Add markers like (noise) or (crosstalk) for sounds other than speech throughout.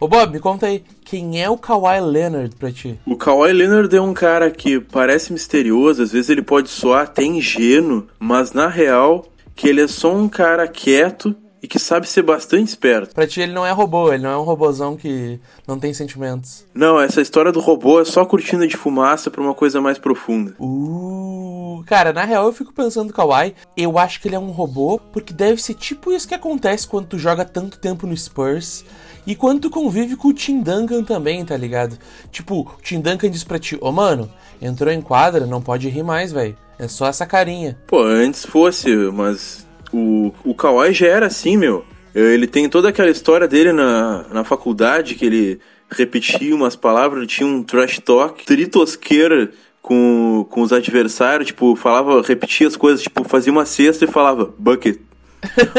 Ô Bob, me conta aí, quem é o Kawhi Leonard pra ti? O Kawhi Leonard é um cara que parece misterioso, às vezes ele pode soar até ingênuo, mas na real que ele é só um cara quieto e que sabe ser bastante esperto. Pra ti ele não é robô, ele não é um robozão que não tem sentimentos. Não, essa história do robô é só cortina de fumaça pra uma coisa mais profunda. Uh, cara, na real eu fico pensando Kawhi, eu acho que ele é um robô, porque deve ser tipo isso que acontece quando tu joga tanto tempo no Spurs e quando tu convive com o Tim Duncan também, tá ligado? Tipo, o Tim Duncan diz pra ti, ô oh, mano, entrou em quadra, não pode rir mais, velho. É só essa carinha. Pô, antes fosse, mas o, o Kawhi já era assim, meu. Ele tem toda aquela história dele na, na faculdade, que ele repetia umas palavras, tinha um trash talk, tritosqueira com, com os adversários, tipo, falava, repetia as coisas, tipo, fazia uma cesta e falava, bucket,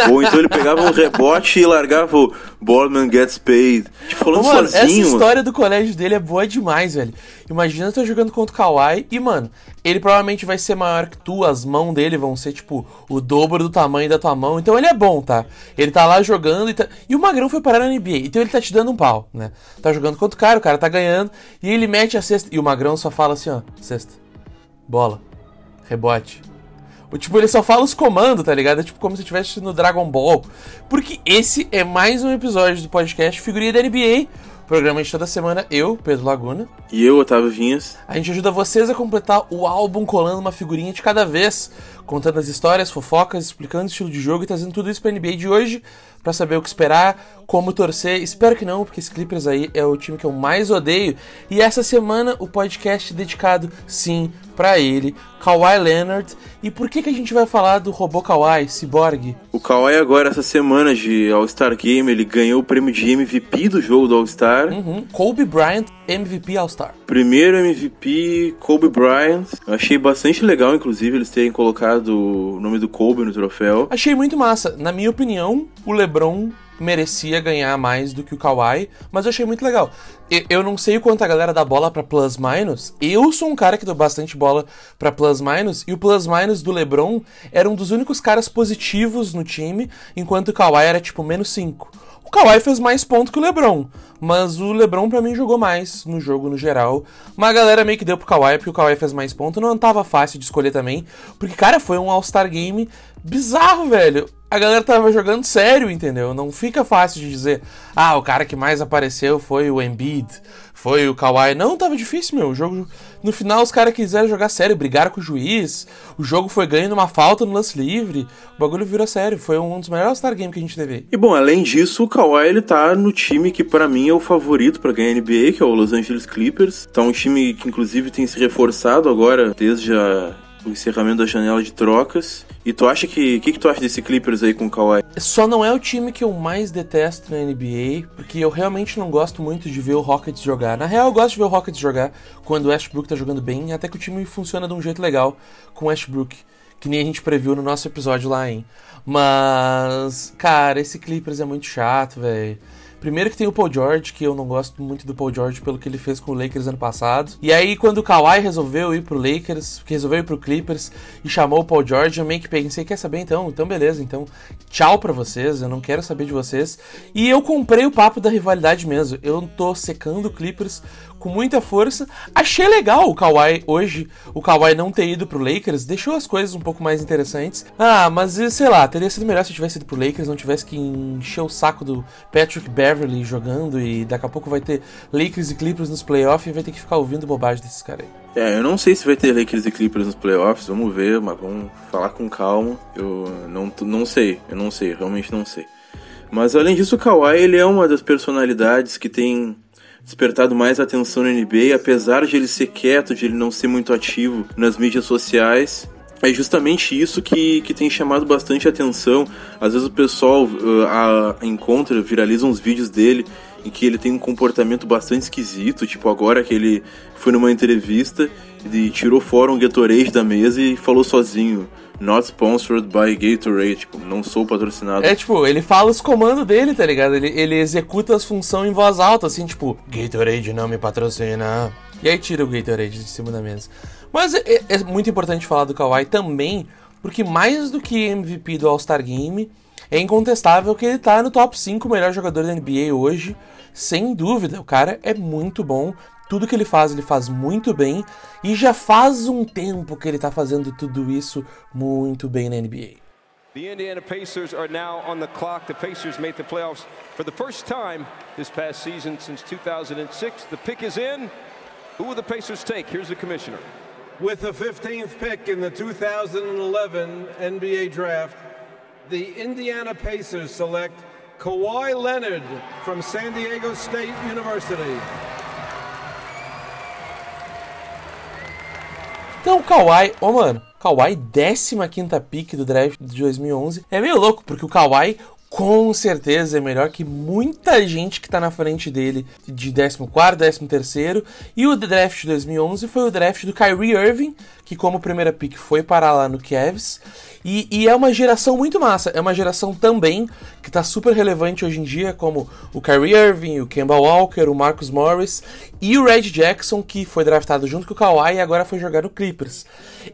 ou então ele pegava um rebote e largava o Boardman Gets Paid. Tipo, falando mano, sozinho. Essa história do colégio dele é boa demais, velho. Imagina tu jogando contra o Kawhi e, mano, ele provavelmente vai ser maior que tu, as mãos dele vão ser, tipo, o dobro do tamanho da tua mão. Então ele é bom, tá? Ele tá lá jogando e tá... E o Magrão foi parar na NBA, então ele tá te dando um pau, né? Tá jogando contra o cara, o cara tá ganhando, e ele mete a cesta. E o Magrão só fala assim, ó, cesta, bola, rebote, tipo, ele só fala os comandos, tá ligado? É tipo como se estivesse no Dragon Ball. Porque esse é mais um episódio do podcast Figurinha da NBA. Programa de toda semana, eu, Pedro Laguna. E eu, Otávio Vinhas. A gente ajuda vocês a completar o álbum colando uma figurinha de cada vez, contando as histórias, fofocas, explicando o estilo de jogo e trazendo tudo isso pra NBA de hoje, para saber o que esperar, como torcer. Espero que não, porque esse Clippers aí é o time que eu mais odeio. E essa semana o podcast dedicado, sim, para ele, Kawhi Leonard. E por que, que a gente vai falar do robô Kawhi, Cyborg? O Kawhi agora, essa semana de All-Star Game, ele ganhou o prêmio de MVP do jogo do All-Star. Uhum. Kobe Bryant, MVP All-Star. Primeiro MVP, Kobe Bryant. Eu achei bastante legal, inclusive, eles terem colocado o nome do Kobe no troféu. Achei muito massa. Na minha opinião, o LeBron merecia ganhar mais do que o Kawhi, mas eu achei muito legal. Eu, não sei o quanto a galera dá bola para plus minus. Eu sou um cara que dou bastante bola para plus minus e o plus minus do LeBron era um dos únicos caras positivos no time, enquanto o Kawhi era tipo menos 5. O Kawhi fez mais pontos que o LeBron, mas o LeBron para mim jogou mais no jogo no geral. Mas a galera meio que deu pro Kawhi porque o Kawhi fez mais pontos, não tava fácil de escolher também, porque cara, foi um All-Star Game bizarro, velho a galera tava jogando sério, entendeu? Não fica fácil de dizer, ah, o cara que mais apareceu foi o Embiid, foi o Kawhi. Não, tava difícil, meu. O jogo, no final, os caras quiseram jogar sério, brigaram com o juiz. O jogo foi ganho numa falta no lance livre. O bagulho virou sério. Foi um dos melhores Star Games que a gente teve. E bom, além disso, o Kawhi ele tá no time que para mim é o favorito para ganhar NBA, que é o Los Angeles Clippers. Tá um time que inclusive tem se reforçado agora desde a o encerramento da janela de trocas. E tu acha que. O que, que tu acha desse Clippers aí com o Kawhi? Só não é o time que eu mais detesto na NBA, porque eu realmente não gosto muito de ver o Rockets jogar. Na real, eu gosto de ver o Rockets jogar quando o Westbrook tá jogando bem, até que o time funciona de um jeito legal com o Westbrook. Que nem a gente previu no nosso episódio lá, hein? Mas, cara, esse Clippers é muito chato, velho. Primeiro que tem o Paul George, que eu não gosto muito do Paul George pelo que ele fez com o Lakers ano passado. E aí, quando o Kawhi resolveu ir pro Lakers, que resolveu ir pro Clippers e chamou o Paul George, eu meio que pensei, quer saber então? Então beleza, então tchau pra vocês, eu não quero saber de vocês. E eu comprei o papo da rivalidade mesmo. Eu tô secando o Clippers com muita força. Achei legal o Kawhi hoje, o Kawhi não ter ido pro Lakers, deixou as coisas um pouco mais interessantes. Ah, mas sei lá, teria sido melhor se tivesse ido pro Lakers, não tivesse que encher o saco do Patrick Beverly jogando e daqui a pouco vai ter Lakers e Clippers nos playoffs e vai ter que ficar ouvindo bobagem desses caras aí. É, eu não sei se vai ter Lakers e Clippers nos playoffs, vamos ver, mas vamos falar com calma. Eu não, não sei, eu não sei, realmente não sei. Mas além disso, o Kawhi ele é uma das personalidades que tem despertado mais atenção na NBA, apesar de ele ser quieto, de ele não ser muito ativo nas mídias sociais. É justamente isso que, que tem chamado bastante atenção. Às vezes o pessoal uh, a, encontra, viraliza uns vídeos dele em que ele tem um comportamento bastante esquisito, tipo agora que ele foi numa entrevista e tirou fora um Gatorade da mesa e falou sozinho. Not sponsored by Gatorade, tipo, não sou patrocinado. É, tipo, ele fala os comandos dele, tá ligado? Ele, ele executa as funções em voz alta, assim, tipo, Gatorade não me patrocina. E aí tira o Gatorade de cima da mesa. Mas é, é muito importante falar do Kawhi também, porque mais do que MVP do All-Star Game, é incontestável que ele tá no top 5 melhor jogador da NBA hoje, sem dúvida. O cara é muito bom, tudo que ele faz, ele faz muito bem, e já faz um tempo que ele tá fazendo tudo isso muito bem na NBA. The Indiana Pacers are now on the clock. The Pacers made the playoffs for the first time this past season since 2006. The pick is in. Who will the Pacers take? Here's the commissioner. With the 15th pick in the 2011 NBA draft, the Indiana Pacers select Kawhi Leonard from San Diego State University. Então, Kawhi, ô oh, mano, Kawhi, 15 pick do draft de 2011. É meio louco, porque o Kawhi, com certeza é melhor que muita gente que tá na frente dele de 14, 13 e o draft de 2011 foi o draft do Kyrie Irving, que como primeira pick foi parar lá no Cavs, e, e, é uma geração muito massa, é uma geração também que tá super relevante hoje em dia, como o Kyrie Irving, o Kemba Walker, o Marcus Morris e o Red Jackson, que foi draftado junto com o Kawhi e agora foi jogar no Clippers.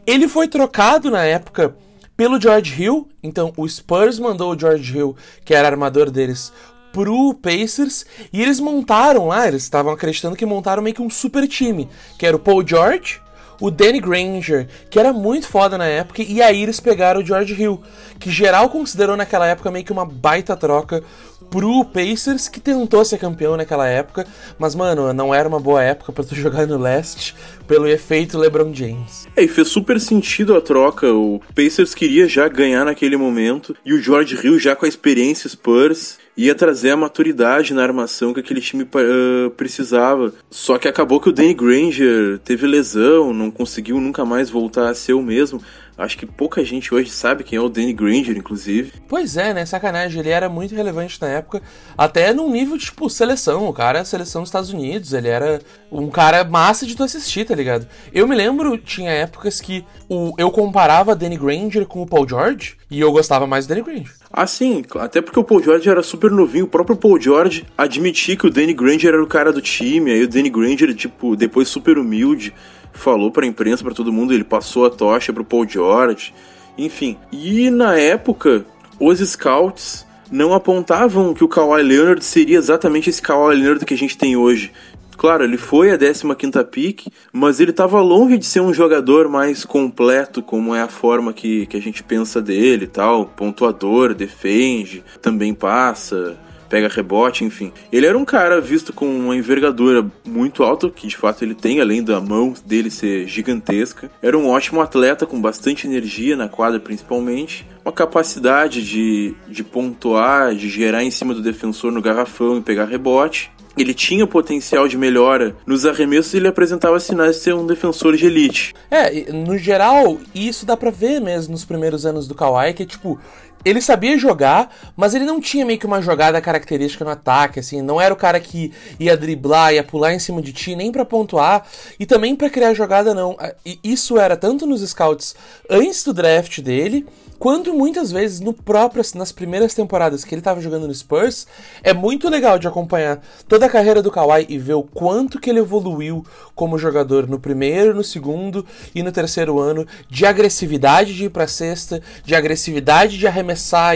Ele foi trocado na época pelo George Hill. Então o Spurs mandou o George Hill, que era armador deles, pro Pacers e eles montaram lá, eles estavam acreditando que montaram meio que um super time, que era o Paul George, o Danny Granger, que era muito foda na época, e aí eles pegaram o George Hill, que geral considerou naquela época meio que uma baita troca pro Pacers, que tentou ser campeão naquela época, mas mano, não era uma boa época para tu (laughs) jogar no leste pelo efeito LeBron James. É, e fez super sentido a troca. O Pacers queria já ganhar naquele momento e o George Hill já com a experiência Spurs ia trazer a maturidade na armação que aquele time uh, precisava. Só que acabou que o Danny Granger teve lesão, não conseguiu nunca mais voltar a ser o mesmo. Acho que pouca gente hoje sabe quem é o Danny Granger, inclusive. Pois é, né? Sacanagem. Ele era muito relevante na época, até num nível tipo seleção. O cara é seleção dos Estados Unidos. Ele era um cara massa de tu assistir, tá ligado? Eu me lembro, tinha épocas que o, eu comparava Danny Granger com o Paul George e eu gostava mais do Danny Granger. Ah, sim, até porque o Paul George era super novinho. O próprio Paul George admitia que o Danny Granger era o cara do time. Aí o Danny Granger, tipo, depois super humilde falou para a imprensa, para todo mundo, ele passou a tocha para o Paul George, enfim. E na época, os scouts não apontavam que o Kawhi Leonard seria exatamente esse Kawhi Leonard que a gente tem hoje. Claro, ele foi a 15ª pick, mas ele estava longe de ser um jogador mais completo, como é a forma que, que a gente pensa dele tal. Pontuador, defende, também passa, pega rebote, enfim. Ele era um cara visto com uma envergadura muito alta, que de fato ele tem, além da mão dele ser gigantesca. Era um ótimo atleta com bastante energia na quadra, principalmente. Uma capacidade de, de pontuar, de gerar em cima do defensor no garrafão e pegar rebote ele tinha potencial de melhora nos arremessos e ele apresentava sinais de ser um defensor de elite. É, no geral, isso dá pra ver mesmo nos primeiros anos do Kawhi, que tipo, ele sabia jogar, mas ele não tinha meio que uma jogada característica no ataque, assim, não era o cara que ia driblar, ia pular em cima de ti, nem para pontuar e também para criar jogada não. E isso era tanto nos scouts antes do draft dele, quanto muitas vezes no próprio, nas primeiras temporadas que ele estava jogando no Spurs, é muito legal de acompanhar toda a carreira do Kawhi e ver o quanto que ele evoluiu como jogador no primeiro, no segundo e no terceiro ano, de agressividade de ir para cesta, de agressividade de arremessar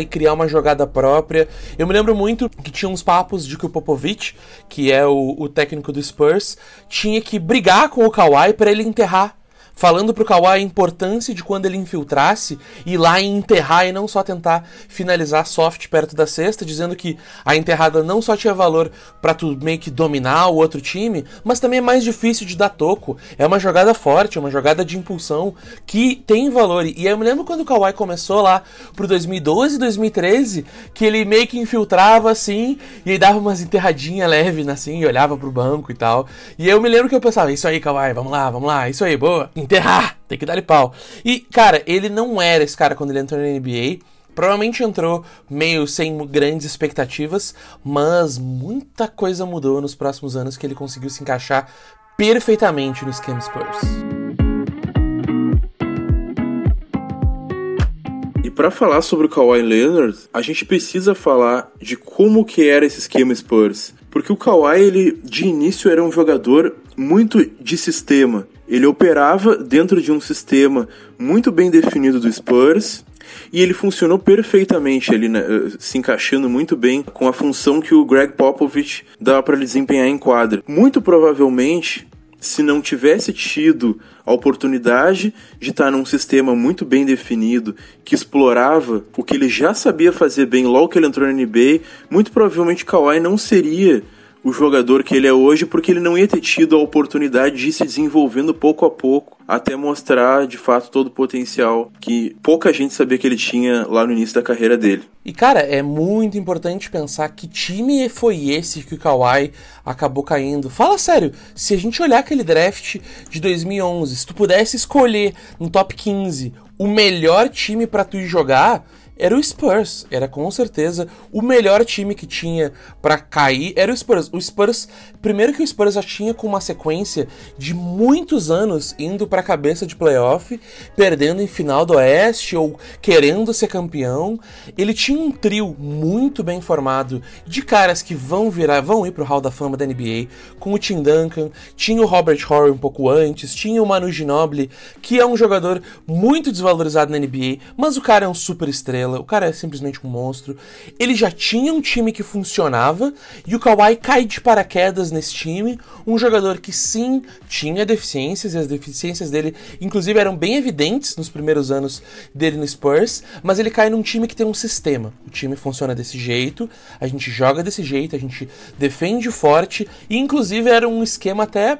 e criar uma jogada própria. Eu me lembro muito que tinha uns papos de que o Popovich, que é o, o técnico do Spurs, tinha que brigar com o Kawhi para ele enterrar falando pro Kawhi a importância de quando ele infiltrasse, ir lá e enterrar e não só tentar finalizar soft perto da cesta, dizendo que a enterrada não só tinha valor para tu meio que dominar o outro time, mas também é mais difícil de dar toco. É uma jogada forte, é uma jogada de impulsão que tem valor. E eu me lembro quando o Kawhi começou lá pro 2012, 2013, que ele meio que infiltrava assim, e aí dava umas enterradinhas leves assim, e olhava pro banco e tal. E eu me lembro que eu pensava, isso aí, Kawhi, vamos lá, vamos lá, isso aí, boa enterrar, tem que dar-lhe pau. E, cara, ele não era esse cara quando ele entrou na NBA. Provavelmente entrou meio sem grandes expectativas, mas muita coisa mudou nos próximos anos que ele conseguiu se encaixar perfeitamente no esquema Spurs. E para falar sobre o Kawhi Leonard, a gente precisa falar de como que era esse esquema Spurs, porque o Kawhi ele de início era um jogador muito de sistema. Ele operava dentro de um sistema muito bem definido do Spurs e ele funcionou perfeitamente ali, né, se encaixando muito bem com a função que o Greg Popovich dava para desempenhar em quadra. Muito provavelmente, se não tivesse tido a oportunidade de estar num sistema muito bem definido, que explorava o que ele já sabia fazer bem logo que ele entrou na NBA, muito provavelmente Kawhi não seria o jogador que ele é hoje, porque ele não ia ter tido a oportunidade de ir se desenvolvendo pouco a pouco, até mostrar de fato todo o potencial que pouca gente sabia que ele tinha lá no início da carreira dele. E cara, é muito importante pensar que time foi esse que o Kawhi acabou caindo. Fala sério, se a gente olhar aquele draft de 2011, se tu pudesse escolher no top 15 o melhor time para tu jogar, era o Spurs. Era com certeza o melhor time que tinha para cair. Era o Spurs. O Spurs, primeiro que o Spurs já tinha com uma sequência de muitos anos indo para a cabeça de playoff, perdendo em final do Oeste ou querendo ser campeão. Ele tinha um trio muito bem formado de caras que vão virar, vão ir pro Hall da Fama da NBA, com o Tim Duncan, tinha o Robert Horry um pouco antes, tinha o Manu Ginobili, que é um jogador muito desvalorizado na NBA, mas o cara é um super estrela o cara é simplesmente um monstro. Ele já tinha um time que funcionava e o Kawhi cai de paraquedas nesse time. Um jogador que sim tinha deficiências e as deficiências dele, inclusive, eram bem evidentes nos primeiros anos dele no Spurs. Mas ele cai num time que tem um sistema. O time funciona desse jeito, a gente joga desse jeito, a gente defende forte e, inclusive, era um esquema até.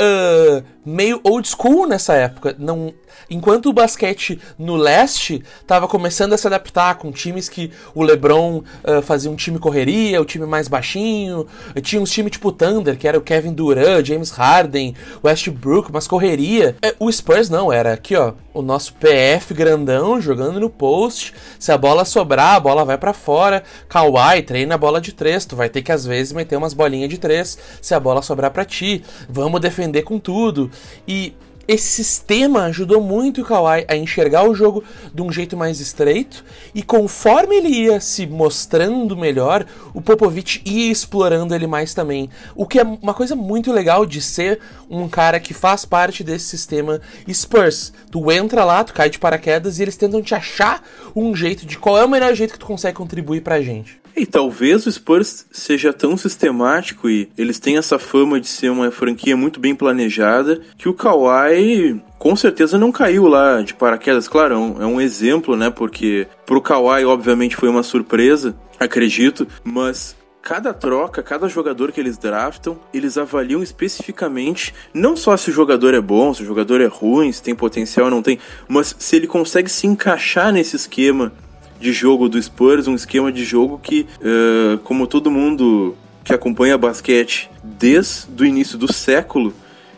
Uh, meio old school nessa época. Não, enquanto o basquete no leste estava começando a se adaptar com times que o LeBron uh, fazia um time correria, o time mais baixinho, tinha uns times tipo Thunder, que era o Kevin Durant, James Harden, Westbrook, mas correria. É, o Spurs não, era aqui ó, o nosso PF grandão jogando no post. Se a bola sobrar, a bola vai para fora. Kawhi treina a bola de três, tu vai ter que às vezes meter umas bolinhas de três se a bola sobrar para ti. Vamos defender com tudo. E esse sistema ajudou muito o Kawhi a enxergar o jogo de um jeito mais estreito e conforme ele ia se mostrando melhor, o Popovich ia explorando ele mais também. O que é uma coisa muito legal de ser um cara que faz parte desse sistema Spurs. Tu entra lá, tu cai de paraquedas e eles tentam te achar um jeito de qual é o melhor jeito que tu consegue contribuir pra gente. E talvez o Spurs seja tão sistemático e eles têm essa fama de ser uma franquia muito bem planejada que o Kawhi com certeza não caiu lá de paraquedas. Claro, é um é exemplo, né? Porque pro Kawhi, obviamente, foi uma surpresa, acredito, mas cada troca, cada jogador que eles draftam, eles avaliam especificamente não só se o jogador é bom, se o jogador é ruim, se tem potencial ou não tem, mas se ele consegue se encaixar nesse esquema de jogo do Spurs, um esquema de jogo que, uh, como todo mundo que acompanha basquete desde o início do século,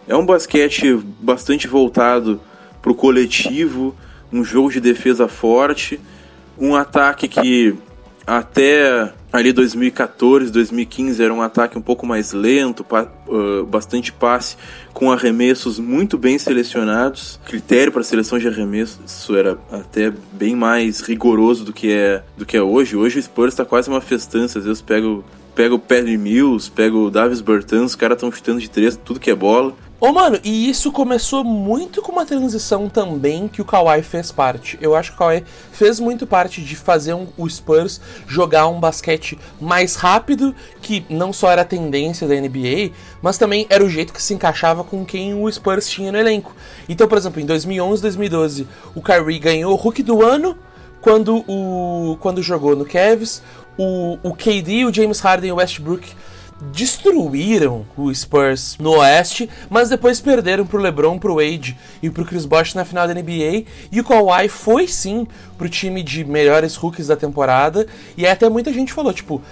é um basquete bastante voltado para o coletivo, um jogo de defesa forte, um ataque que até ali 2014, 2015 era um ataque um pouco mais lento, bastante passe, com arremessos muito bem selecionados. Critério para seleção de arremessos era até bem mais rigoroso do que é, do que é hoje. Hoje o Spurs está quase uma festança. Às vezes pego pega o Paddy Mills, pega o Davis Bertans, os caras estão chutando de três, tudo que é bola. Ô, oh, mano, e isso começou muito com uma transição também que o Kawhi fez parte. Eu acho que o Kawhi fez muito parte de fazer um, o Spurs jogar um basquete mais rápido, que não só era a tendência da NBA, mas também era o jeito que se encaixava com quem o Spurs tinha no elenco. Então, por exemplo, em 2011, 2012, o Kyrie ganhou o Rookie do ano quando, o, quando jogou no Cavs. O, o KD, o James Harden e o Westbrook destruíram o Spurs no Oeste, mas depois perderam pro LeBron, pro Wade e pro Chris Bosh na final da NBA. E o Kawhi foi sim pro time de melhores rookies da temporada. E até muita gente falou, tipo,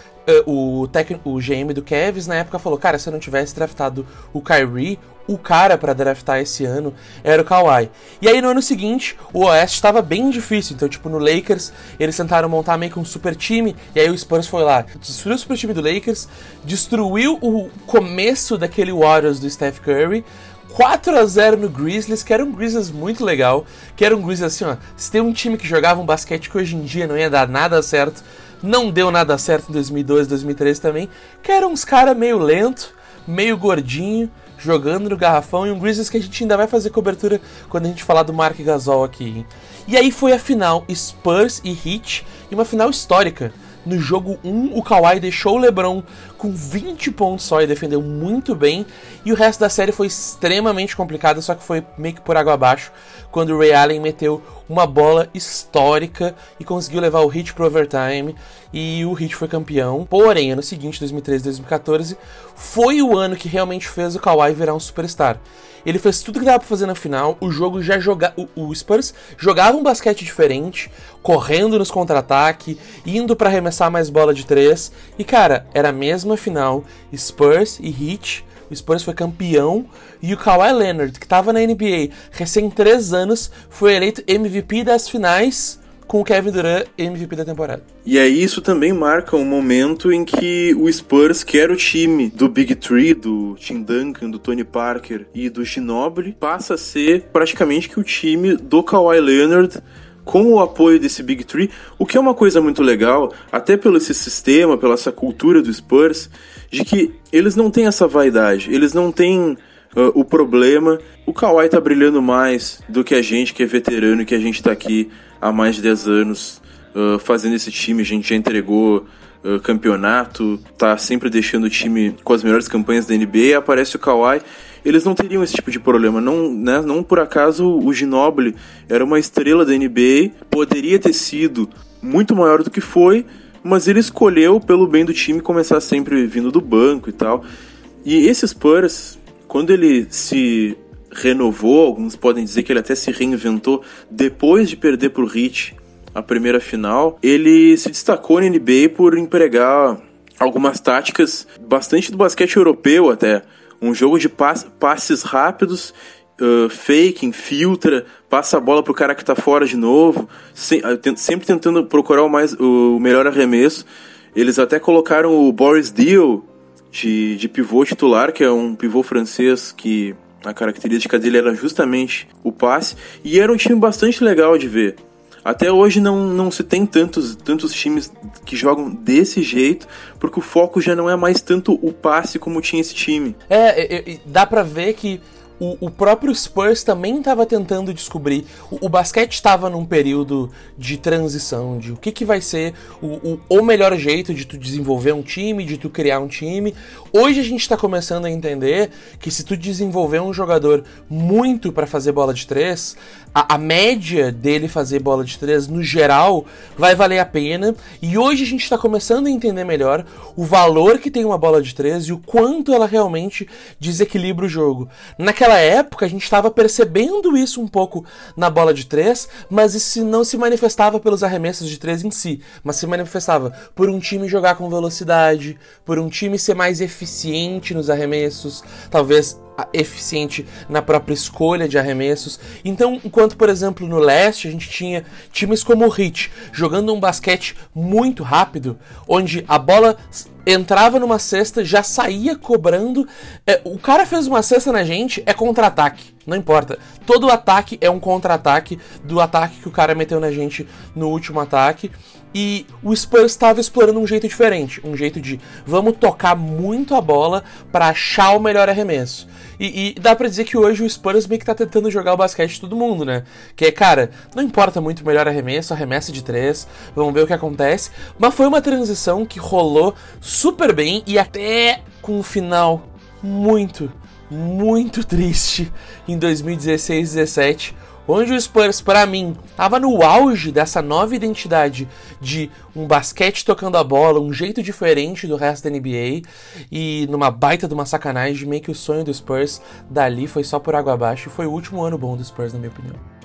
o, técnico, o GM do Cavs na época falou: Cara, se eu não tivesse draftado o Kyrie, o cara para draftar esse ano era o Kawhi. E aí no ano seguinte, o Oeste estava bem difícil. Então, tipo, no Lakers, eles tentaram montar meio que um super time. E aí o Spurs foi lá, destruiu o super time do Lakers, destruiu o começo daquele Warriors do Steph Curry. 4 a 0 no Grizzlies, que era um Grizzlies muito legal, que era um Grizzlies assim, ó, se tem um time que jogava um basquete que hoje em dia não ia dar nada certo, não deu nada certo em 2012, 2013 também, que eram uns cara meio lento, meio gordinho, jogando no garrafão e um Grizzlies que a gente ainda vai fazer cobertura quando a gente falar do Mark Gasol aqui. Hein? E aí foi a final Spurs e Heat, e uma final histórica. No jogo 1, o Kawhi deixou o LeBron com 20 pontos só e defendeu muito bem. E o resto da série foi extremamente complicado, só que foi meio que por água abaixo, quando o Ray Allen meteu uma bola histórica e conseguiu levar o Heat pro overtime e o Heat foi campeão. Porém, ano seguinte, 2013 2014, foi o ano que realmente fez o Kawhi virar um superstar. Ele fez tudo que dava pra fazer na final. O jogo já jogava. O, Spurs jogava um basquete diferente, correndo nos contra-ataque, indo para arremessar mais bola de três. E cara, era a mesma final. Spurs e Heat. O Spurs foi campeão e o Kawhi Leonard, que estava na NBA recém 3 anos, foi eleito MVP das finais com o Kevin Durant MVP da temporada. E aí isso também marca um momento em que o Spurs, que era o time do Big Three, do Tim Duncan, do Tony Parker e do Ginobili, passa a ser praticamente que o time do Kawhi Leonard com o apoio desse Big Three, o que é uma coisa muito legal, até pelo esse sistema, pela essa cultura do Spurs, de que eles não têm essa vaidade, eles não têm uh, o problema. O Kawhi tá brilhando mais do que a gente que é veterano e que a gente tá aqui há mais de 10 anos uh, fazendo esse time. A gente já entregou uh, campeonato, tá sempre deixando o time com as melhores campanhas da NBA. Aparece o Kawhi. Eles não teriam esse tipo de problema. Não, né, não por acaso o Ginobili era uma estrela da NBA, poderia ter sido muito maior do que foi, mas ele escolheu, pelo bem do time, começar sempre vindo do banco e tal. E esse Spurs, quando ele se renovou, alguns podem dizer que ele até se reinventou depois de perder para o Heat a primeira final, ele se destacou na NBA por empregar algumas táticas bastante do basquete europeu até. Um jogo de passes rápidos, uh, fake, infiltra, passa a bola pro cara que tá fora de novo, se, uh, sempre tentando procurar o, mais, o melhor arremesso. Eles até colocaram o Boris Dio de, de pivô titular, que é um pivô francês que a característica dele era justamente o passe, e era um time bastante legal de ver. Até hoje não, não se tem tantos, tantos times que jogam desse jeito, porque o foco já não é mais tanto o passe como tinha esse time. É, é, é dá pra ver que o, o próprio Spurs também estava tentando descobrir. O, o basquete estava num período de transição, de o que, que vai ser o, o, o melhor jeito de tu desenvolver um time, de tu criar um time. Hoje a gente está começando a entender que se tu desenvolver um jogador muito para fazer bola de três, a, a, média dele fazer bola de três no geral vai valer a pena. E hoje a gente está começando a entender melhor o valor que tem uma bola de três e o quanto ela realmente desequilibra o jogo. Naquela época a gente estava percebendo isso um pouco na bola de três, mas isso não se manifestava pelos arremessos de três em si, mas se manifestava por um time jogar com velocidade, por um time ser mais eficiente nos arremessos, talvez eficiente na própria escolha de arremessos. Então, enquanto, por exemplo, no leste a gente tinha times como o Heat jogando um basquete muito rápido, onde a bola entrava numa cesta, já saía cobrando. É, o cara fez uma cesta na gente, é contra-ataque. Não importa. Todo ataque é um contra-ataque do ataque que o cara meteu na gente no último ataque. E o Spurs estava explorando um jeito diferente, um jeito de vamos tocar muito a bola para achar o melhor arremesso. E, e, dá pra dizer que hoje o Spurs meio que tá tentando jogar o basquete de todo mundo, né? Que é, cara, não importa muito o melhor arremesso, arremesso de três, vamos ver o que acontece. Mas foi uma transição que rolou super bem e até com um final muito, muito triste em 2016-17 onde o Spurs, para mim, estava no auge dessa nova identidade de um basquete tocando a bola, um jeito diferente do resto da NBA, e numa baita de uma sacanagem, meio que o sonho do Spurs dali foi só por água abaixo, e foi o último ano bom do Spurs, na minha opinião.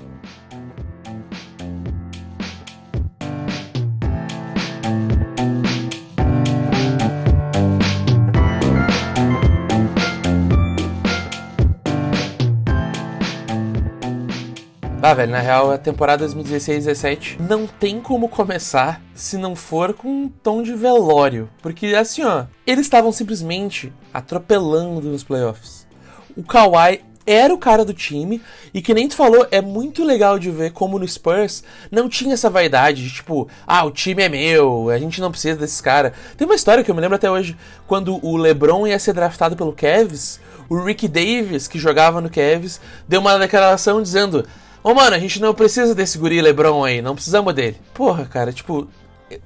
Ah, velho, na real, a temporada 2016-17 não tem como começar se não for com um tom de velório. Porque, assim, ó, eles estavam simplesmente atropelando nos playoffs. O Kawhi era o cara do time, e que nem tu falou, é muito legal de ver como no Spurs não tinha essa vaidade de tipo, ah, o time é meu, a gente não precisa desses caras. Tem uma história que eu me lembro até hoje, quando o LeBron ia ser draftado pelo Cavs, o Rick Davis, que jogava no Cavs, deu uma declaração dizendo: Ô oh, mano, a gente não precisa desse guri LeBron aí, não precisamos dele. Porra, cara, tipo,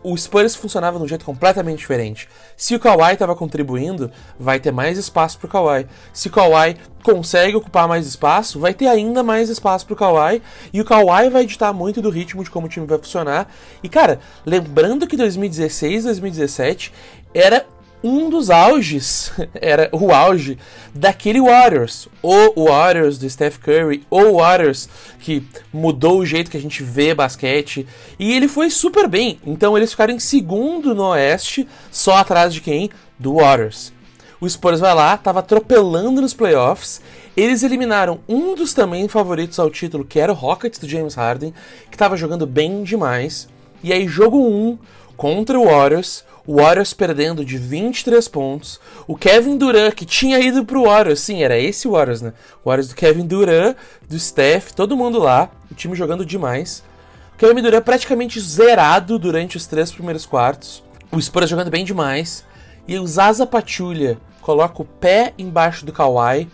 o Spurs funcionava de um jeito completamente diferente. Se o Kawhi estava contribuindo, vai ter mais espaço para o Kawhi. Se o Kawhi consegue ocupar mais espaço, vai ter ainda mais espaço para o Kawhi. E o Kawhi vai editar muito do ritmo de como o time vai funcionar. E cara, lembrando que 2016, 2017 era um dos auges, (laughs) era o auge daquele Warriors, o Warriors do Steph Curry, o Warriors que mudou o jeito que a gente vê basquete, e ele foi super bem. Então eles ficaram em segundo no Oeste, só atrás de quem? Do Warriors. O Spurs vai lá, tava atropelando nos playoffs. Eles eliminaram um dos também favoritos ao título, que era o Rockets do James Harden, que tava jogando bem demais. E aí, jogo 1 um, contra o Warriors, o Warriors perdendo de 23 pontos. O Kevin Durant, que tinha ido pro Warriors, sim, era esse Warriors, né? O Warriors do Kevin Durant, do Steph, todo mundo lá, o time jogando demais. O Kevin Durant praticamente zerado durante os três primeiros quartos. O Spurs jogando bem demais. E o Zaza Pachulia coloca o pé embaixo do Kawhi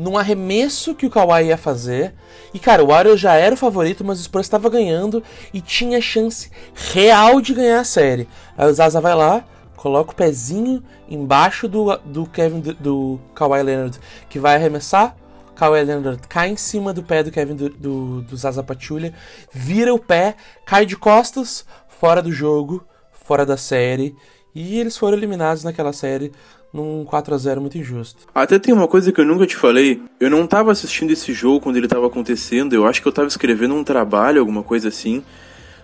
num arremesso que o Kawhi ia fazer. E cara, o Warriors já era o favorito, mas o Spurs estava ganhando e tinha chance real de ganhar a série. Aí o Zaza vai lá, coloca o pezinho embaixo do, do Kevin do, Kawhi Leonard, que vai arremessar. Kawhi Leonard cai em cima do pé do Kevin do, do, do Zaza Pachulia, vira o pé, cai de costas, fora do jogo, fora da série. E eles foram eliminados naquela série num 4 a 0 muito injusto. Até tem uma coisa que eu nunca te falei. Eu não tava assistindo esse jogo quando ele tava acontecendo. Eu acho que eu tava escrevendo um trabalho, alguma coisa assim.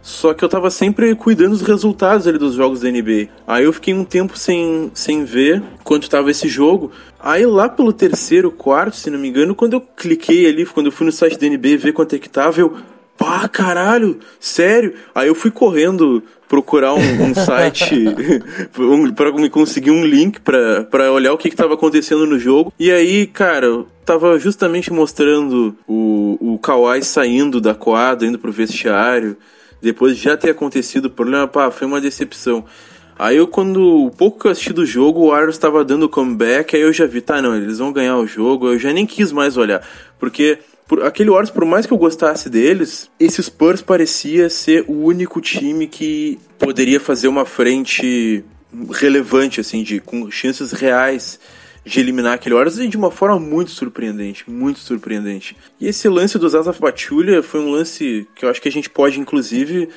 Só que eu tava sempre cuidando dos resultados ali dos jogos da NBA. Aí eu fiquei um tempo sem, sem ver quanto tava esse jogo. Aí lá pelo terceiro, quarto, se não me engano, quando eu cliquei ali, quando eu fui no site da NBA ver quanto é que tava, eu. Pá, caralho, sério? Aí eu fui correndo procurar um, um (laughs) site (laughs) um, para me conseguir um link para olhar o que estava acontecendo no jogo. E aí, cara, tava justamente mostrando o, o Kawhi saindo da quadra, indo pro vestiário, depois de já ter acontecido o problema, pá, foi uma decepção. Aí eu, quando o pouco que eu assisti do jogo, o Warriors estava dando comeback, aí eu já vi, tá, não, eles vão ganhar o jogo, eu já nem quis mais olhar, porque por, aquele Warriors, por mais que eu gostasse deles, esse Spurs parecia ser o único time que poderia fazer uma frente relevante, assim, de, com chances reais de eliminar aquele Warriors e de uma forma muito surpreendente, muito surpreendente. E esse lance do Zaza Pachulia foi um lance que eu acho que a gente pode, inclusive,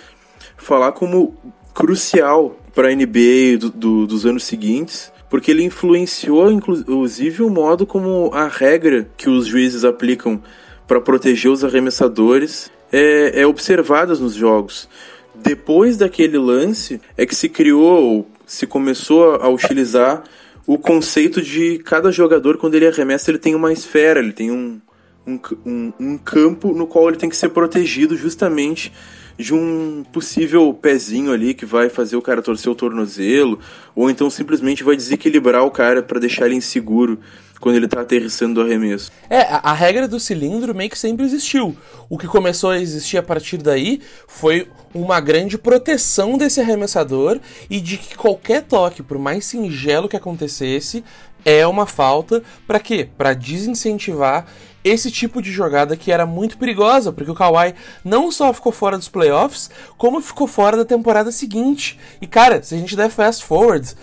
falar como crucial para a NBA do, do, dos anos seguintes, porque ele influenciou, inclusive, o modo como a regra que os juízes aplicam para proteger os arremessadores é, é observadas nos jogos. Depois daquele lance é que se criou, se começou a utilizar o conceito de cada jogador quando ele arremessa ele tem uma esfera, ele tem um, um, um, um campo no qual ele tem que ser protegido justamente de um possível pezinho ali que vai fazer o cara torcer o tornozelo, ou então simplesmente vai desequilibrar o cara para deixar ele inseguro quando ele tá aterrissando do arremesso. É, a, a, regra do cilindro meio que sempre existiu. O que começou a existir a partir daí foi uma grande proteção desse arremessador e de que qualquer toque, por mais singelo que acontecesse, é uma falta para quê? Para desincentivar esse tipo de jogada que era muito perigosa, porque o Kawhi não só ficou fora dos playoffs, como ficou fora da temporada seguinte. E cara, se a gente der fast forward,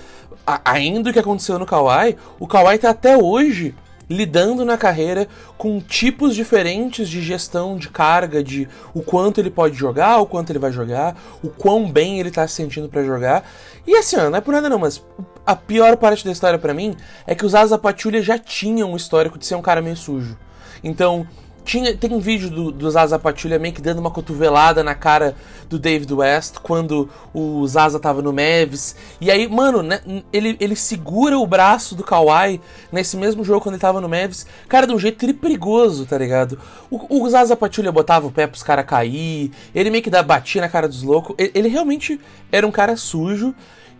ainda o que aconteceu no Kawhi, o Kawhi tá até hoje lidando na carreira com tipos diferentes de gestão de carga, de o quanto ele pode jogar, o quanto ele vai jogar, o quão bem ele tá se sentindo para jogar. E assim, não é por nada não, mas a pior parte da história para mim é que os Asa Patrulha já tinham um histórico de ser um cara meio sujo. Então, Tinha, tem um vídeo do, do Zaza Patilha meio que dando uma cotovelada na cara do David West quando o Zaza tava no Mavis. E aí, mano, né, ele, ele segura o braço do Kawhi nesse mesmo jogo quando ele tava no Mavis. Cara, de um jeito perigoso, tá ligado? O, o Zaza Patilha botava o pé pros caras cair, ele meio que dá, batia na cara dos loucos. Ele, ele realmente era um cara sujo.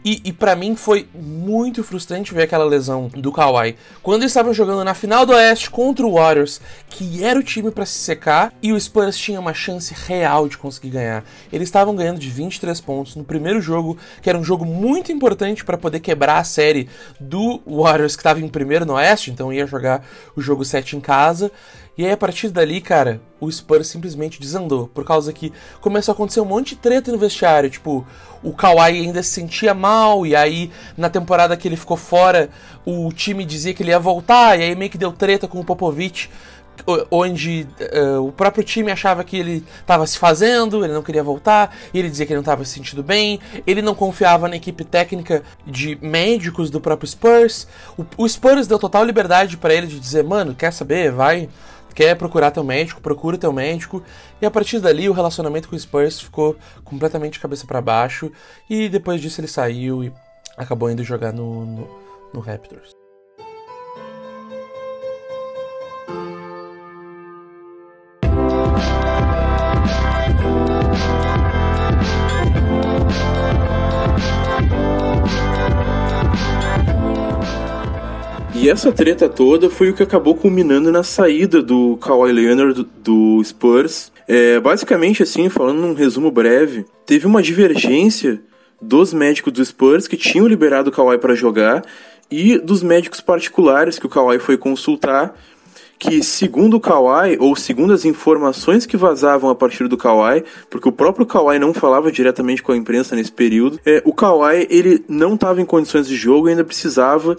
E, e para mim foi muito frustrante ver aquela lesão do Kawhi. Quando eles estavam jogando na final do Oeste contra o Warriors, que era o time para se secar, e o Spurs tinha uma chance real de conseguir ganhar. Eles estavam ganhando de 23 pontos no primeiro jogo, que era um jogo muito importante para poder quebrar a série do Warriors, que estava em primeiro no Oeste, então ia jogar o jogo 7 em casa. E aí, a partir dali, cara, o Spurs simplesmente desandou. Por causa que começou a acontecer um monte de treta no vestiário. Tipo, o Kawhi ainda se sentia mal. E aí, na temporada que ele ficou fora, o time dizia que ele ia voltar. E aí, meio que deu treta com o Popovich. Onde uh, o próprio time achava que ele estava se fazendo, ele não queria voltar, e ele dizia que ele não estava se sentindo bem, ele não confiava na equipe técnica de médicos do próprio Spurs. O, o Spurs deu total liberdade para ele de dizer: mano, quer saber? Vai, quer procurar teu médico, procura teu médico. E a partir dali o relacionamento com o Spurs ficou completamente cabeça para baixo. E depois disso ele saiu e acabou indo jogar no, no, no Raptors. E essa treta toda foi o que acabou culminando na saída do Kawhi Leonard do, Spurs. É, basicamente, assim, falando num resumo breve, teve uma divergência dos médicos do Spurs que tinham liberado o Kawhi para jogar e dos médicos particulares que o Kawhi foi consultar, que segundo o Kawhi, ou segundo as informações que vazavam a partir do Kawhi, porque o próprio Kawhi não falava diretamente com a imprensa nesse período, é, o Kawhi ele não estava em condições de jogo e ainda precisava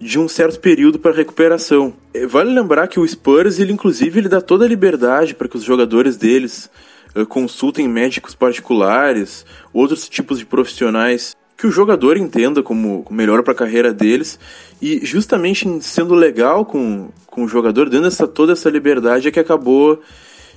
de um certo período para recuperação. É, vale lembrar que o Spurs, ele inclusive, ele dá toda a liberdade para que os jogadores deles uh, consultem médicos particulares, outros tipos de profissionais que o jogador entenda como melhor para a carreira deles. E justamente sendo legal com, com o jogador, dando essa, toda essa liberdade, é que acabou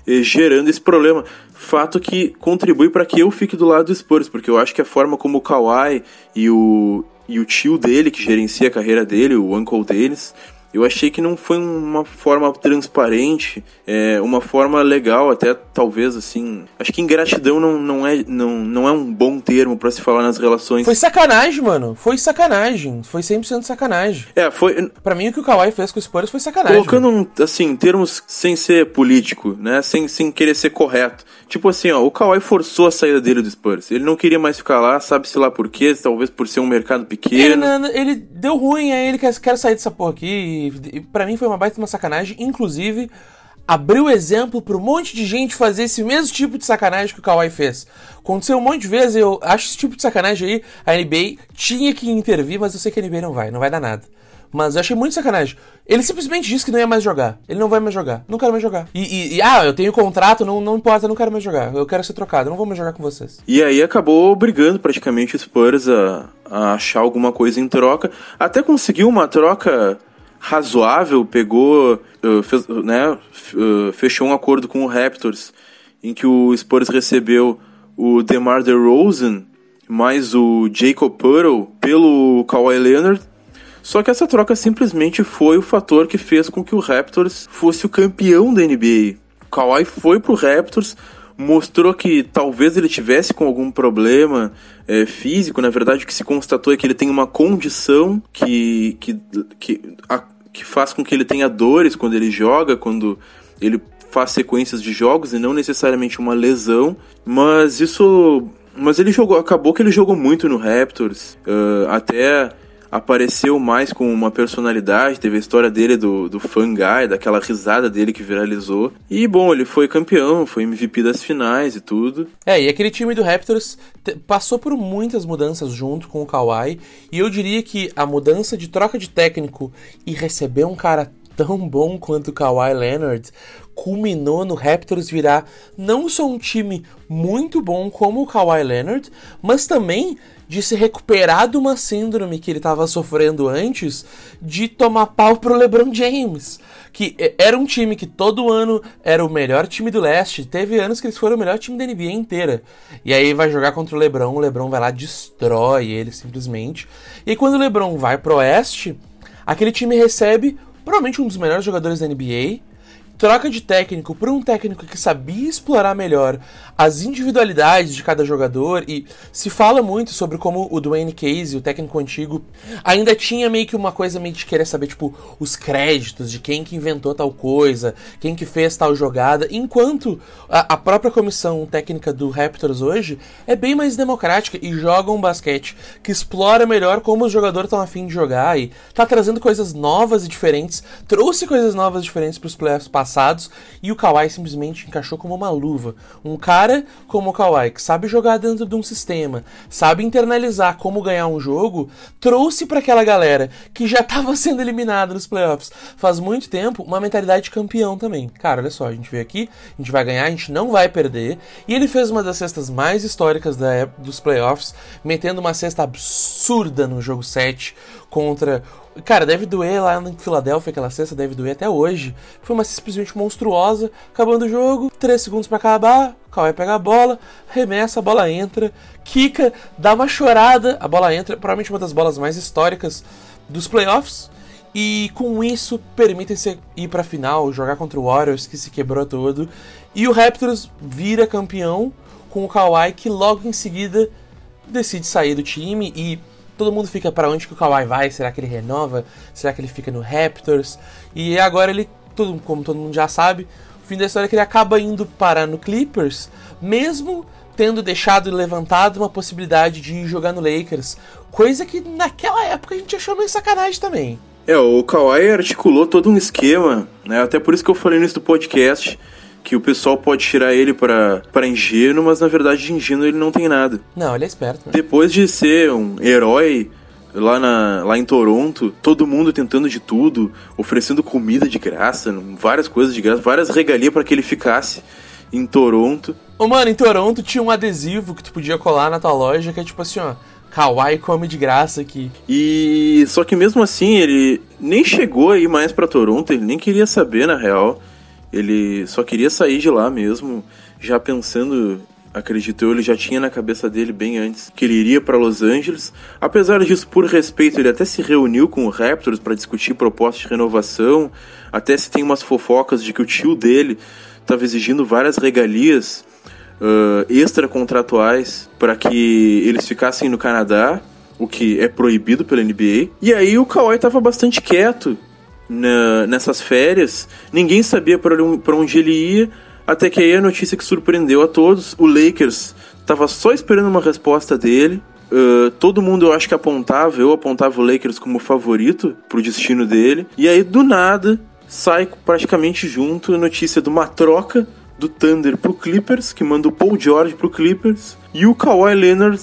eh, gerando esse problema. Fato que contribui para que eu fique do lado do Spurs, porque eu acho que a forma como o Kawhi e o, e o tio dele, que gerencia a carreira dele, o uncle deles, eu achei que não foi uma forma transparente, é, uma forma legal, até talvez assim. Acho que ingratidão não, não, é, não, não é um bom termo para se falar nas relações. Foi sacanagem, mano. Foi sacanagem. Foi 100% sacanagem. É, foi. Para mim, o que o Kawhi fez com o Spurs foi sacanagem. Colocando, mano. assim, termos sem ser político, né? Sem, sem querer ser correto. Tipo assim, ó, o Kawhi forçou a saída dele do Spurs. Ele não queria mais ficar lá, sabe-se lá por quê, talvez por ser um mercado pequeno. Ele, ele deu ruim, aí ele quer, quer sair dessa porra aqui e, para mim foi uma baita uma sacanagem. Inclusive, abriu exemplo para um monte de gente fazer esse mesmo tipo de sacanagem que o Kawhi fez. Aconteceu um monte de vezes, eu acho esse tipo de sacanagem aí, a NBA tinha que intervir, mas eu sei que a NBA não vai, não vai dar nada. Mas eu achei muito sacanagem. Ele simplesmente disse que não ia mais jogar. Ele não vai mais jogar. Não quero mais jogar. E, e, e ah, eu tenho contrato, não, não importa, não quero mais jogar. Eu quero ser trocado, não vou mais jogar com vocês. E aí acabou obrigando praticamente o Spurs a, a achar alguma coisa em troca. Até conseguiu uma troca razoável, pegou, uh, fez, né, uh, fechou um acordo com o Raptors, em que o Spurs recebeu o DeMar DeRozan mais o Jacob Puddle pelo Kawhi Leonard. Só que essa troca simplesmente foi o fator que fez com que o Raptors fosse o campeão da NBA. O Kawhi foi pro Raptors, mostrou que talvez ele tivesse com algum problema é, físico, na verdade o que se constatou é que ele tem uma condição que, que, que, a, que faz com que ele tenha dores quando ele joga, quando ele faz sequências de jogos e não necessariamente uma lesão, mas isso mas ele jogou, acabou que ele jogou muito no Raptors, uh, até apareceu mais com uma personalidade, teve a história dele do, do Fangai, daquela risada dele que viralizou. E bom, ele foi campeão, foi MVP das finais e tudo. É, e aquele time do Raptors passou por muitas mudanças junto com o Kawhi, e eu diria que a mudança de troca de técnico e receber um cara tão bom quanto Kawhi Leonard culminou no Raptors virar não só um time muito bom como o Kawhi Leonard, mas também de se recuperar de uma síndrome que ele estava sofrendo antes de tomar pau pro LeBron James. Que era um time que todo ano era o melhor time do leste. Teve anos que eles foram o melhor time da NBA inteira. E aí vai jogar contra o LeBron, o LeBron vai lá, destrói ele simplesmente. E quando o LeBron vai pro oeste, aquele time recebe provavelmente um dos melhores jogadores da NBA troca de técnico por um técnico que sabia explorar melhor as individualidades de cada jogador e se fala muito sobre como o Dwayne Casey, o técnico antigo, ainda tinha meio que uma coisa meio de querer saber tipo os créditos de quem que inventou tal coisa, quem que fez tal jogada, enquanto a, a própria comissão técnica do Raptors hoje é bem mais democrática e joga um basquete que explora melhor como os jogadores estão afim de jogar e tá trazendo coisas novas e diferentes, trouxe coisas novas e diferentes para os playoffs passados e o Kawhi simplesmente encaixou como uma luva. Um cara como o Kawhi, que sabe jogar dentro de um sistema, sabe internalizar como ganhar um jogo, trouxe para aquela galera que já (laughs) estava sendo eliminada nos playoffs faz muito tempo uma mentalidade de campeão também. Cara, olha só, a gente veio aqui, a gente vai ganhar, a gente não vai perder. E ele fez uma das cestas mais históricas da época dos playoffs, metendo uma cesta absurda no jogo 7 contra Cara, deve doer lá em Filadélfia, aquela cesta deve doer até hoje. Foi uma simplesmente monstruosa. Acabando o jogo, 3 segundos para acabar. Kawhi pega a bola, remessa, a bola entra. Kika dá uma chorada, a bola entra. Provavelmente uma das bolas mais históricas dos playoffs. E com isso, permitem-se ir pra final, jogar contra o Warriors, que se quebrou todo. E o Raptors vira campeão com o Kawhi, que logo em seguida decide sair do time e todo mundo fica para onde que o Kawhi vai? Será que ele renova? Será que ele fica no Raptors? E agora ele, todo, como todo mundo já sabe, o fim da história é que ele acaba indo parar no Clippers, mesmo tendo deixado e levantado uma possibilidade de jogar no Lakers, coisa que naquela época a gente achou meio sacanagem também. É, o Kawhi articulou todo um esquema, né? Até por isso que eu falei nisso do podcast que o pessoal pode tirar ele para ingênuo, mas na verdade de ingênuo ele não tem nada. Não, ele é esperto. Né? Depois de ser um herói lá, na, lá em Toronto, todo mundo tentando de tudo, oferecendo comida de graça, várias coisas de graça, várias regalias para que ele ficasse em Toronto. Ô, mano, em Toronto tinha um adesivo que tu podia colar na tua loja que é tipo assim, ó. Kawaii come de graça aqui. E só que mesmo assim ele nem chegou aí mais para Toronto, ele nem queria saber na real. Ele só queria sair de lá mesmo, já pensando, acredito eu, ele já tinha na cabeça dele bem antes que ele iria para Los Angeles. Apesar disso, por respeito, ele até se reuniu com o Raptors para discutir propostas de renovação. Até se tem umas fofocas de que o tio dele estava exigindo várias regalias uh, extracontratuais para que eles ficassem no Canadá, o que é proibido pela NBA. E aí o Kawhi estava bastante quieto na, nessas férias. Ninguém sabia para onde ele ia, até que aí a notícia que surpreendeu a todos: o Lakers estava só esperando uma resposta dele. Uh, todo mundo eu acho que apontava, eu apontava o Lakers como favorito pro destino dele. E aí do nada sai praticamente junto a notícia de uma troca do Thunder pro Clippers, que manda o Paul George pro Clippers, e o Kawhi Leonard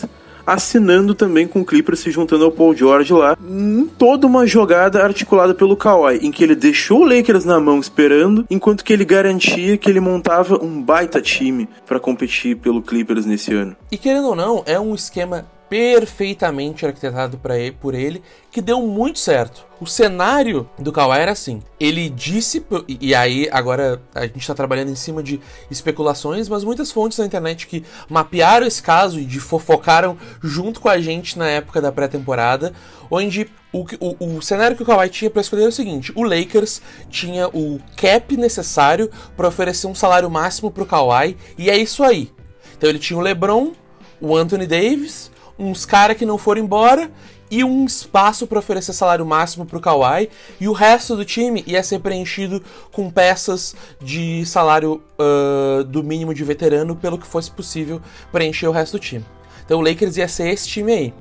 assinando também com o Clippers, se juntando ao Paul George lá, em toda uma jogada articulada pelo Kawhi, em que ele deixou o Lakers na mão esperando, enquanto que ele garantia que ele montava um baita time para competir pelo Clippers nesse ano. E querendo ou não, é um esquema perfeitamente arquitetado ele, por ele, que deu muito certo. O cenário do Kawhi era assim. Ele disse, e aí agora a gente está trabalhando em cima de especulações, mas muitas fontes na internet que mapearam esse caso e de fofocaram junto com a gente na época da pré-temporada, onde o, o, o, cenário que o Kawhi tinha para escolher é o seguinte: o Lakers tinha o cap necessário para oferecer um salário máximo para o Kawhi, e é isso aí. Então ele tinha o LeBron, o Anthony Davis, uns caras que não foram embora e um espaço para oferecer salário máximo para o Kawhi e o resto do time ia ser preenchido com peças de salário uh, do mínimo de veterano pelo que fosse possível preencher o resto do time. Então o Lakers ia ser esse time aí.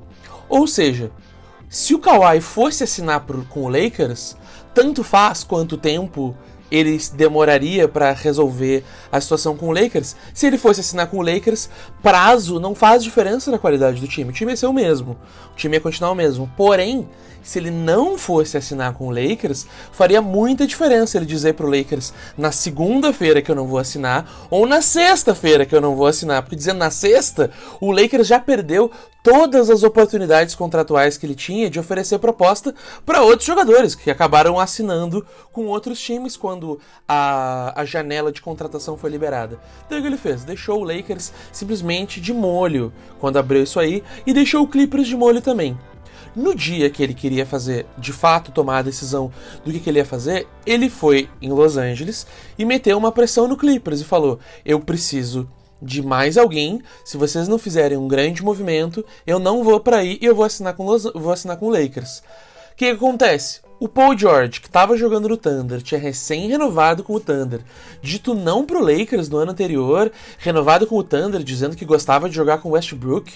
Ou seja, se o Kawhi fosse assinar com o Lakers, tanto faz quanto tempo ele demoraria para resolver a situação com o Lakers. Se ele fosse assinar com o Lakers, prazo não faz diferença na qualidade do time. O time ia ser o mesmo. O time ia continuar o mesmo. Porém, se ele não fosse assinar com o Lakers, faria muita diferença ele dizer pro Lakers na segunda-feira que eu não vou assinar ou na sexta-feira que eu não vou assinar, porque dizendo na sexta, o Lakers já perdeu todas as oportunidades contratuais que ele tinha de oferecer proposta para outros jogadores que acabaram assinando com outros times quando a, a janela de contratação foi liberada. Então o que ele fez? Deixou o Lakers simplesmente de molho quando abriu isso aí e deixou o Clippers de molho também. No dia que ele queria fazer, de fato, tomar a decisão do que, que ele ia fazer, ele foi em Los Angeles e meteu uma pressão no Clippers e falou: Eu preciso de mais alguém. Se vocês não fizerem um grande movimento, eu não vou para aí e eu vou assinar com Los... vou assinar com o Lakers. O que, que acontece? O Paul George, que estava jogando no Thunder, tinha recém renovado com o Thunder, dito não pro Lakers no ano anterior, renovado com o Thunder, dizendo que gostava de jogar com Westbrook.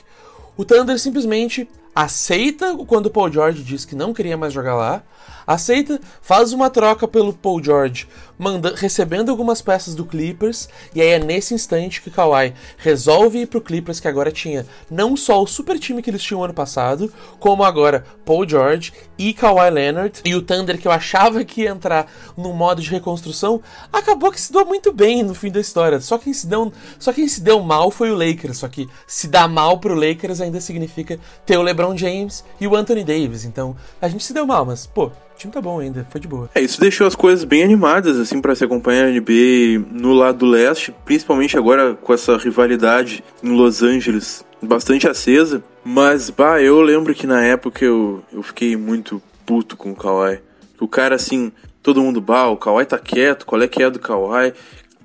O Thunder simplesmente aceita quando o Paul George diz que não queria mais jogar lá, aceita, faz uma troca pelo Paul George, manda, recebendo algumas peças do Clippers, e aí é nesse instante que Kawhi resolve ir pro Clippers, que agora tinha não só o super time que eles tinham ano passado, como agora Paul George e Kawhi Leonard, e o Thunder que eu achava que ia entrar no modo de reconstrução, acabou que se deu muito bem no fim da história. Só quem se deu, só quem se deu mal foi o Lakers, só que se dar mal pro Lakers ainda significa ter o LeBron James e o Anthony Davis. Então, a gente se deu mal, mas pô, time tá bom ainda, foi de boa. É, isso deixou as coisas bem animadas, assim, para se acompanhar a NBA no lado leste, principalmente agora com essa rivalidade em Los Angeles bastante acesa. Mas, bah, eu lembro que na época eu, eu fiquei muito puto com o Kawhi. O cara, assim, todo mundo, bah, o Kawhi tá quieto, qual é que é do Kawhi?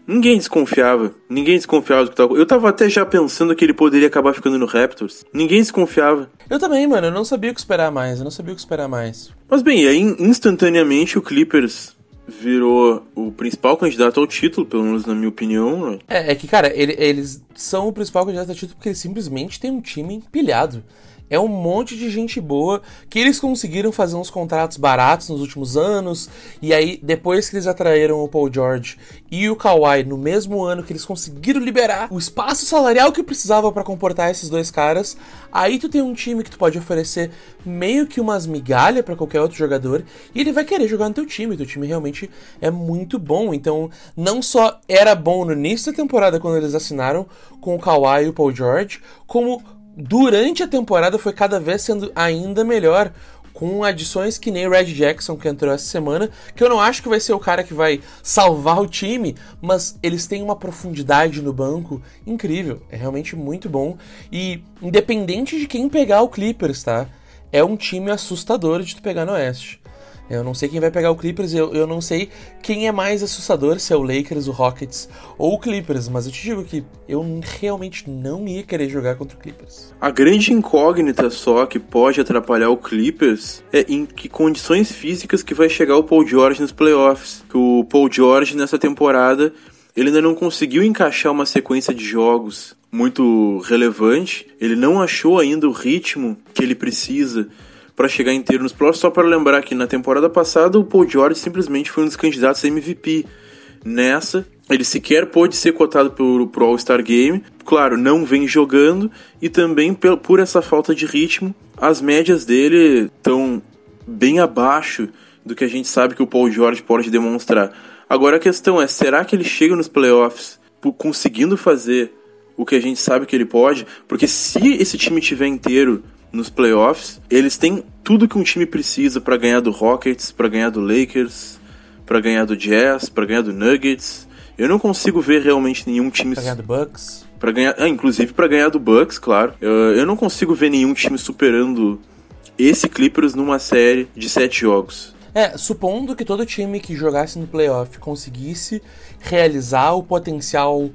Ninguém desconfiava. Ninguém desconfiava do que tava. Eu tava até já pensando que ele poderia acabar ficando no Raptors. Ninguém desconfiava. Eu também, mano. Eu não sabia o que esperar mais. Eu não sabia o que esperar mais. Mas bem, aí instantaneamente o Clippers virou o principal candidato ao título, pelo menos na minha opinião. Né? É, é que, cara, ele, eles são o principal candidato ao título porque eles simplesmente têm um time empilhado. É um monte de gente boa que eles conseguiram fazer uns contratos baratos nos últimos anos. E aí, depois que eles atraíram o Paul George e o Kawhi no mesmo ano que eles conseguiram liberar o espaço salarial que precisava para comportar esses dois caras, aí tu tem um time que tu pode oferecer meio que umas migalhas para qualquer outro jogador e ele vai querer jogar no teu time. Teu time realmente é muito bom. Então, não só era bom no início da temporada quando eles assinaram com o Kawhi e o Paul George, como durante a temporada foi cada vez sendo ainda melhor. Com adições que nem o Red Jackson, que entrou essa semana, que eu não acho que vai ser o cara que vai salvar o time, mas eles têm uma profundidade no banco incrível. É realmente muito bom. E independente de quem pegar o Clippers, tá? É um time assustador de tu pegar no Oeste. Eu não sei quem vai pegar o Clippers, eu, eu não sei quem é mais assustador, se é o Lakers, o Rockets ou o Clippers, mas eu te digo que eu realmente não ia querer jogar contra o Clippers. A grande incógnita só que pode atrapalhar o Clippers é em que condições físicas que vai chegar o Paul George nos playoffs. Que o Paul George nessa temporada ele ainda não conseguiu encaixar uma sequência de jogos muito relevante, ele não achou ainda o ritmo que ele precisa para chegar inteiro nos playoffs. Só para lembrar que na temporada passada o Paul George simplesmente foi um dos candidatos a MVP. Nessa, ele sequer pôde ser cotado pro, pro All-Star Game. Claro, não vem jogando e também por essa falta de ritmo, as médias dele estão bem abaixo do que a gente sabe que o Paul George pode demonstrar. Agora a questão é, será que ele chega nos playoffs conseguindo fazer o que a gente sabe que ele pode? Porque se esse time tiver inteiro nos playoffs. Eles têm tudo que um time precisa para ganhar do Rockets, para ganhar do Lakers, para ganhar do Jazz, para ganhar do Nuggets. Eu não consigo ver realmente nenhum time pra ganhar do Bucks. Para ganhar, ah, inclusive para ganhar do Bucks, claro. Eu, eu não consigo ver nenhum time superando esse Clippers numa série de sete jogos. É, supondo que todo time que jogasse no playoff conseguisse realizar o potencial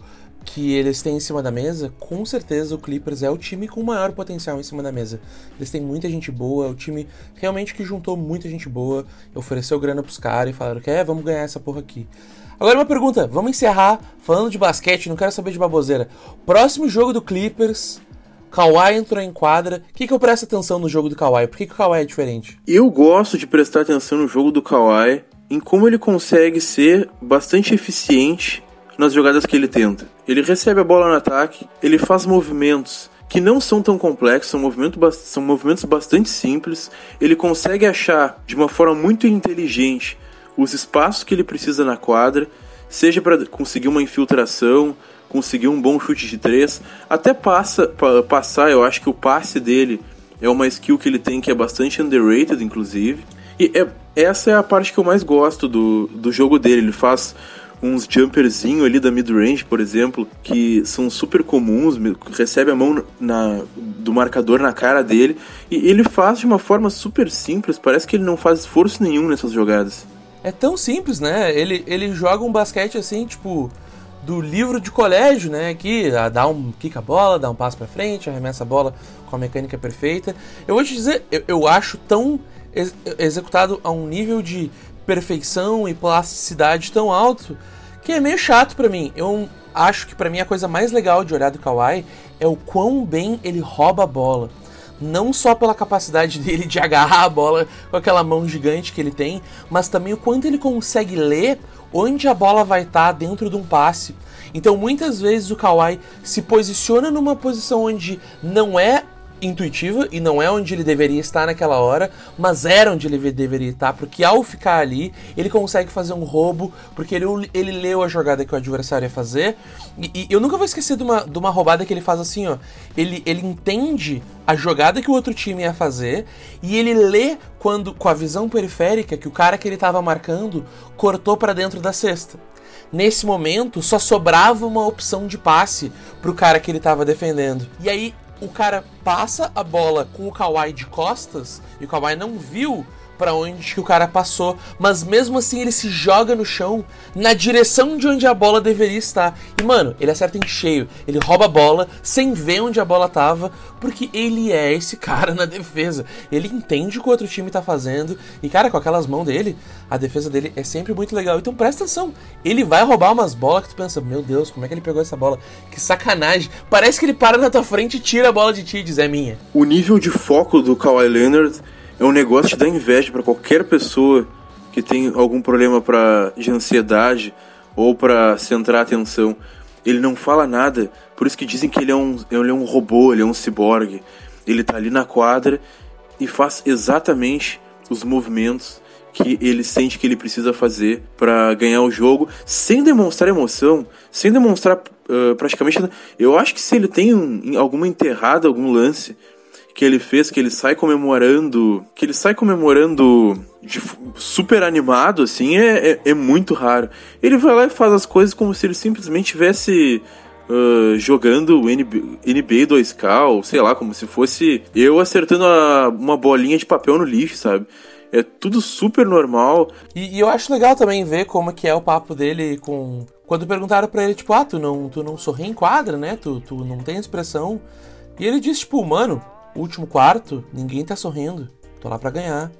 que eles têm em cima da mesa, com certeza o Clippers é o time com maior potencial em cima da mesa. Eles têm muita gente boa, é o time realmente que juntou muita gente boa, ofereceu grana pros caras e falaram que é, vamos ganhar essa porra aqui. Agora uma pergunta, vamos encerrar falando de basquete, não quero saber de baboseira. Próximo jogo do Clippers, Kawhi entrou em quadra. O que, que eu presto atenção no jogo do Kawhi? Por que, que o Kawhi é diferente? Eu gosto de prestar atenção no jogo do Kawhi em como ele consegue ser bastante eficiente nas jogadas que ele tenta. Ele recebe a bola no ataque, ele faz movimentos que não são tão complexos, são, movimento, são movimentos bastante simples. Ele consegue achar de uma forma muito inteligente os espaços que ele precisa na quadra, seja para conseguir uma infiltração, conseguir um bom chute de três, até passa, pa, passar. Eu acho que o passe dele é uma skill que ele tem que é bastante underrated, inclusive. E é, essa é a parte que eu mais gosto do, do jogo dele. Ele faz uns jumperzinho ali da mid-range, por exemplo, que são super comuns, recebe a mão na, do marcador na cara dele, e ele faz de uma forma super simples, parece que ele não faz esforço nenhum nessas jogadas. É tão simples, né? Ele, ele joga um basquete assim, tipo, do livro de colégio, né? Que dá um kick a bola, dá um passo para frente, arremessa a bola com a mecânica perfeita. Eu vou te dizer, eu, eu acho tão ex executado a um nível de perfeição e plasticidade tão alto que é meio chato para mim. Eu acho que para mim a coisa mais legal de olhar do Kawhi é o quão bem ele rouba a bola. Não só pela capacidade (laughs) dele de agarrar a bola com aquela mão gigante que ele tem, mas também o quanto ele consegue ler onde a bola vai estar tá dentro de um passe. Então muitas vezes o Kawhi se posiciona numa posição onde não é intuitiva e não é onde ele deveria estar naquela hora, mas era onde ele deveria estar, porque ao ficar ali, ele consegue fazer um roubo, porque ele, ele leu a jogada que o adversário ia fazer. E, e, eu nunca vou esquecer de uma, de uma roubada que ele faz assim, ó. Ele, ele entende a jogada que o outro time ia fazer e ele lê quando, com a visão periférica, que o cara que ele estava marcando cortou para dentro da cesta. Nesse momento, só sobrava uma opção de passe pro cara que ele estava defendendo. E aí o cara passa a bola com o Kawhi de costas e o Kawhi não viu para onde que o cara passou, mas mesmo assim ele se joga no chão na direção de onde a bola deveria estar. E mano, ele acerta em cheio, ele rouba a bola sem ver onde a bola tava, porque ele é esse cara na defesa. Ele entende o que o outro time tá fazendo e cara, com aquelas mãos dele, a defesa dele é sempre muito legal. Então presta atenção, ele vai roubar umas bolas que tu pensa, meu Deus, como é que ele pegou essa bola? Que sacanagem. Parece que ele para na tua frente e tira a bola de ti e diz, é minha. O nível de foco do Kawhi Leonard é um negócio de dar inveja para qualquer pessoa que tem algum problema pra, de ansiedade ou para centrar a atenção. Ele não fala nada, por isso que dizem que ele é um, ele é um robô, ele é um ciborgue. Ele tá ali na quadra e faz exatamente os movimentos que ele sente que ele precisa fazer para ganhar o jogo, sem demonstrar emoção, sem demonstrar uh, praticamente. Eu acho que se ele tem um, alguma enterrada, algum lance que ele fez, que ele sai comemorando, que ele sai comemorando super animado, assim, é, é, é, muito raro. Ele vai lá e faz as coisas como se ele simplesmente tivesse uh, jogando NBA, NBA 2K, ou sei lá, como se fosse eu acertando a, uma bolinha de papel no lixo, sabe? É tudo super normal. E, e, eu acho legal também ver como que é o papo dele com... Quando perguntaram pra ele, tipo, ah, tu não, tu não sorri em quadra, né? Tu, tu não tem expressão. E ele disse, tipo, mano, último quarto, ninguém tá sorrindo. Tô lá pra ganhar.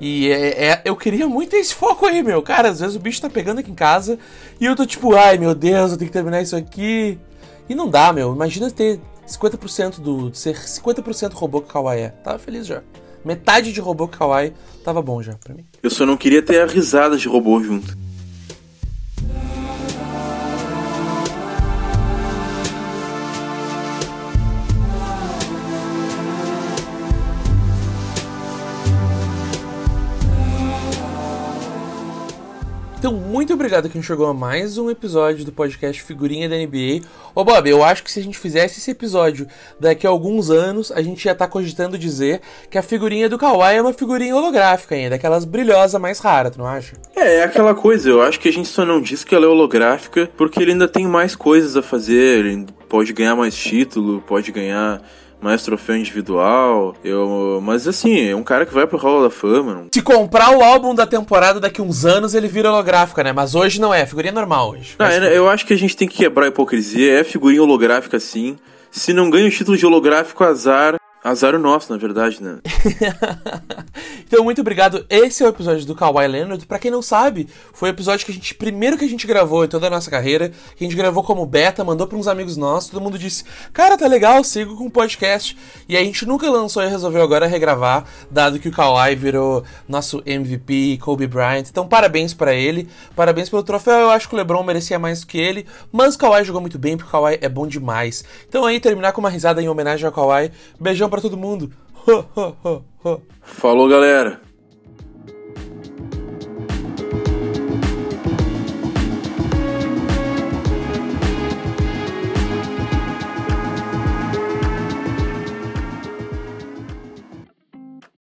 E é, é, eu queria muito esse foco aí, meu. Cara, às vezes o bicho tá pegando aqui em casa e eu tô tipo, ai meu Deus, eu tenho que terminar isso aqui. E não dá, meu. Imagina ter 50% do. ser 50% robô que Kawaii é. Tava feliz já. Metade de robô que Kawaii tava bom já pra mim. Eu só não queria ter a risada de robô junto. Então, muito obrigado quem chegou a mais um episódio do podcast Figurinha da NBA. Ô Bob, eu acho que se a gente fizesse esse episódio daqui a alguns anos, a gente ia estar tá cogitando dizer que a figurinha do Kawhi é uma figurinha holográfica ainda, aquelas brilhosas mais raras, tu não acha? É, é aquela coisa, eu acho que a gente só não diz que ela é holográfica porque ele ainda tem mais coisas a fazer, ele pode ganhar mais título, pode ganhar mais troféu individual. Eu, mas assim, é um cara que vai pro Hall da Fama. Não... Se comprar o álbum da temporada daqui uns anos, ele vira holográfica, né? Mas hoje não é, é figurinha normal hoje. Não, é, eu acho que a gente tem que quebrar a hipocrisia. É figurinha holográfica sim. Se não ganha o título de holográfico, azar. Azar o nosso, na verdade, né? (laughs) então, muito obrigado. Esse é o episódio do Kawhi Leonard. Pra quem não sabe, foi o episódio que a gente, primeiro que a gente gravou em toda a nossa carreira, que a gente gravou como beta, mandou pra uns amigos nossos, todo mundo disse, cara, tá legal, sigo com o podcast. E a gente nunca lançou e resolveu agora regravar, dado que o Kawhi virou nosso MVP, Kobe Bryant. Então, parabéns para ele, parabéns pelo troféu. Eu acho que o LeBron merecia mais do que ele, mas o Kawhi jogou muito bem, porque o Kawhi é bom demais. Então aí, terminar com uma risada em homenagem ao Kawhi. Beijão pra para todo mundo. Falou, galera.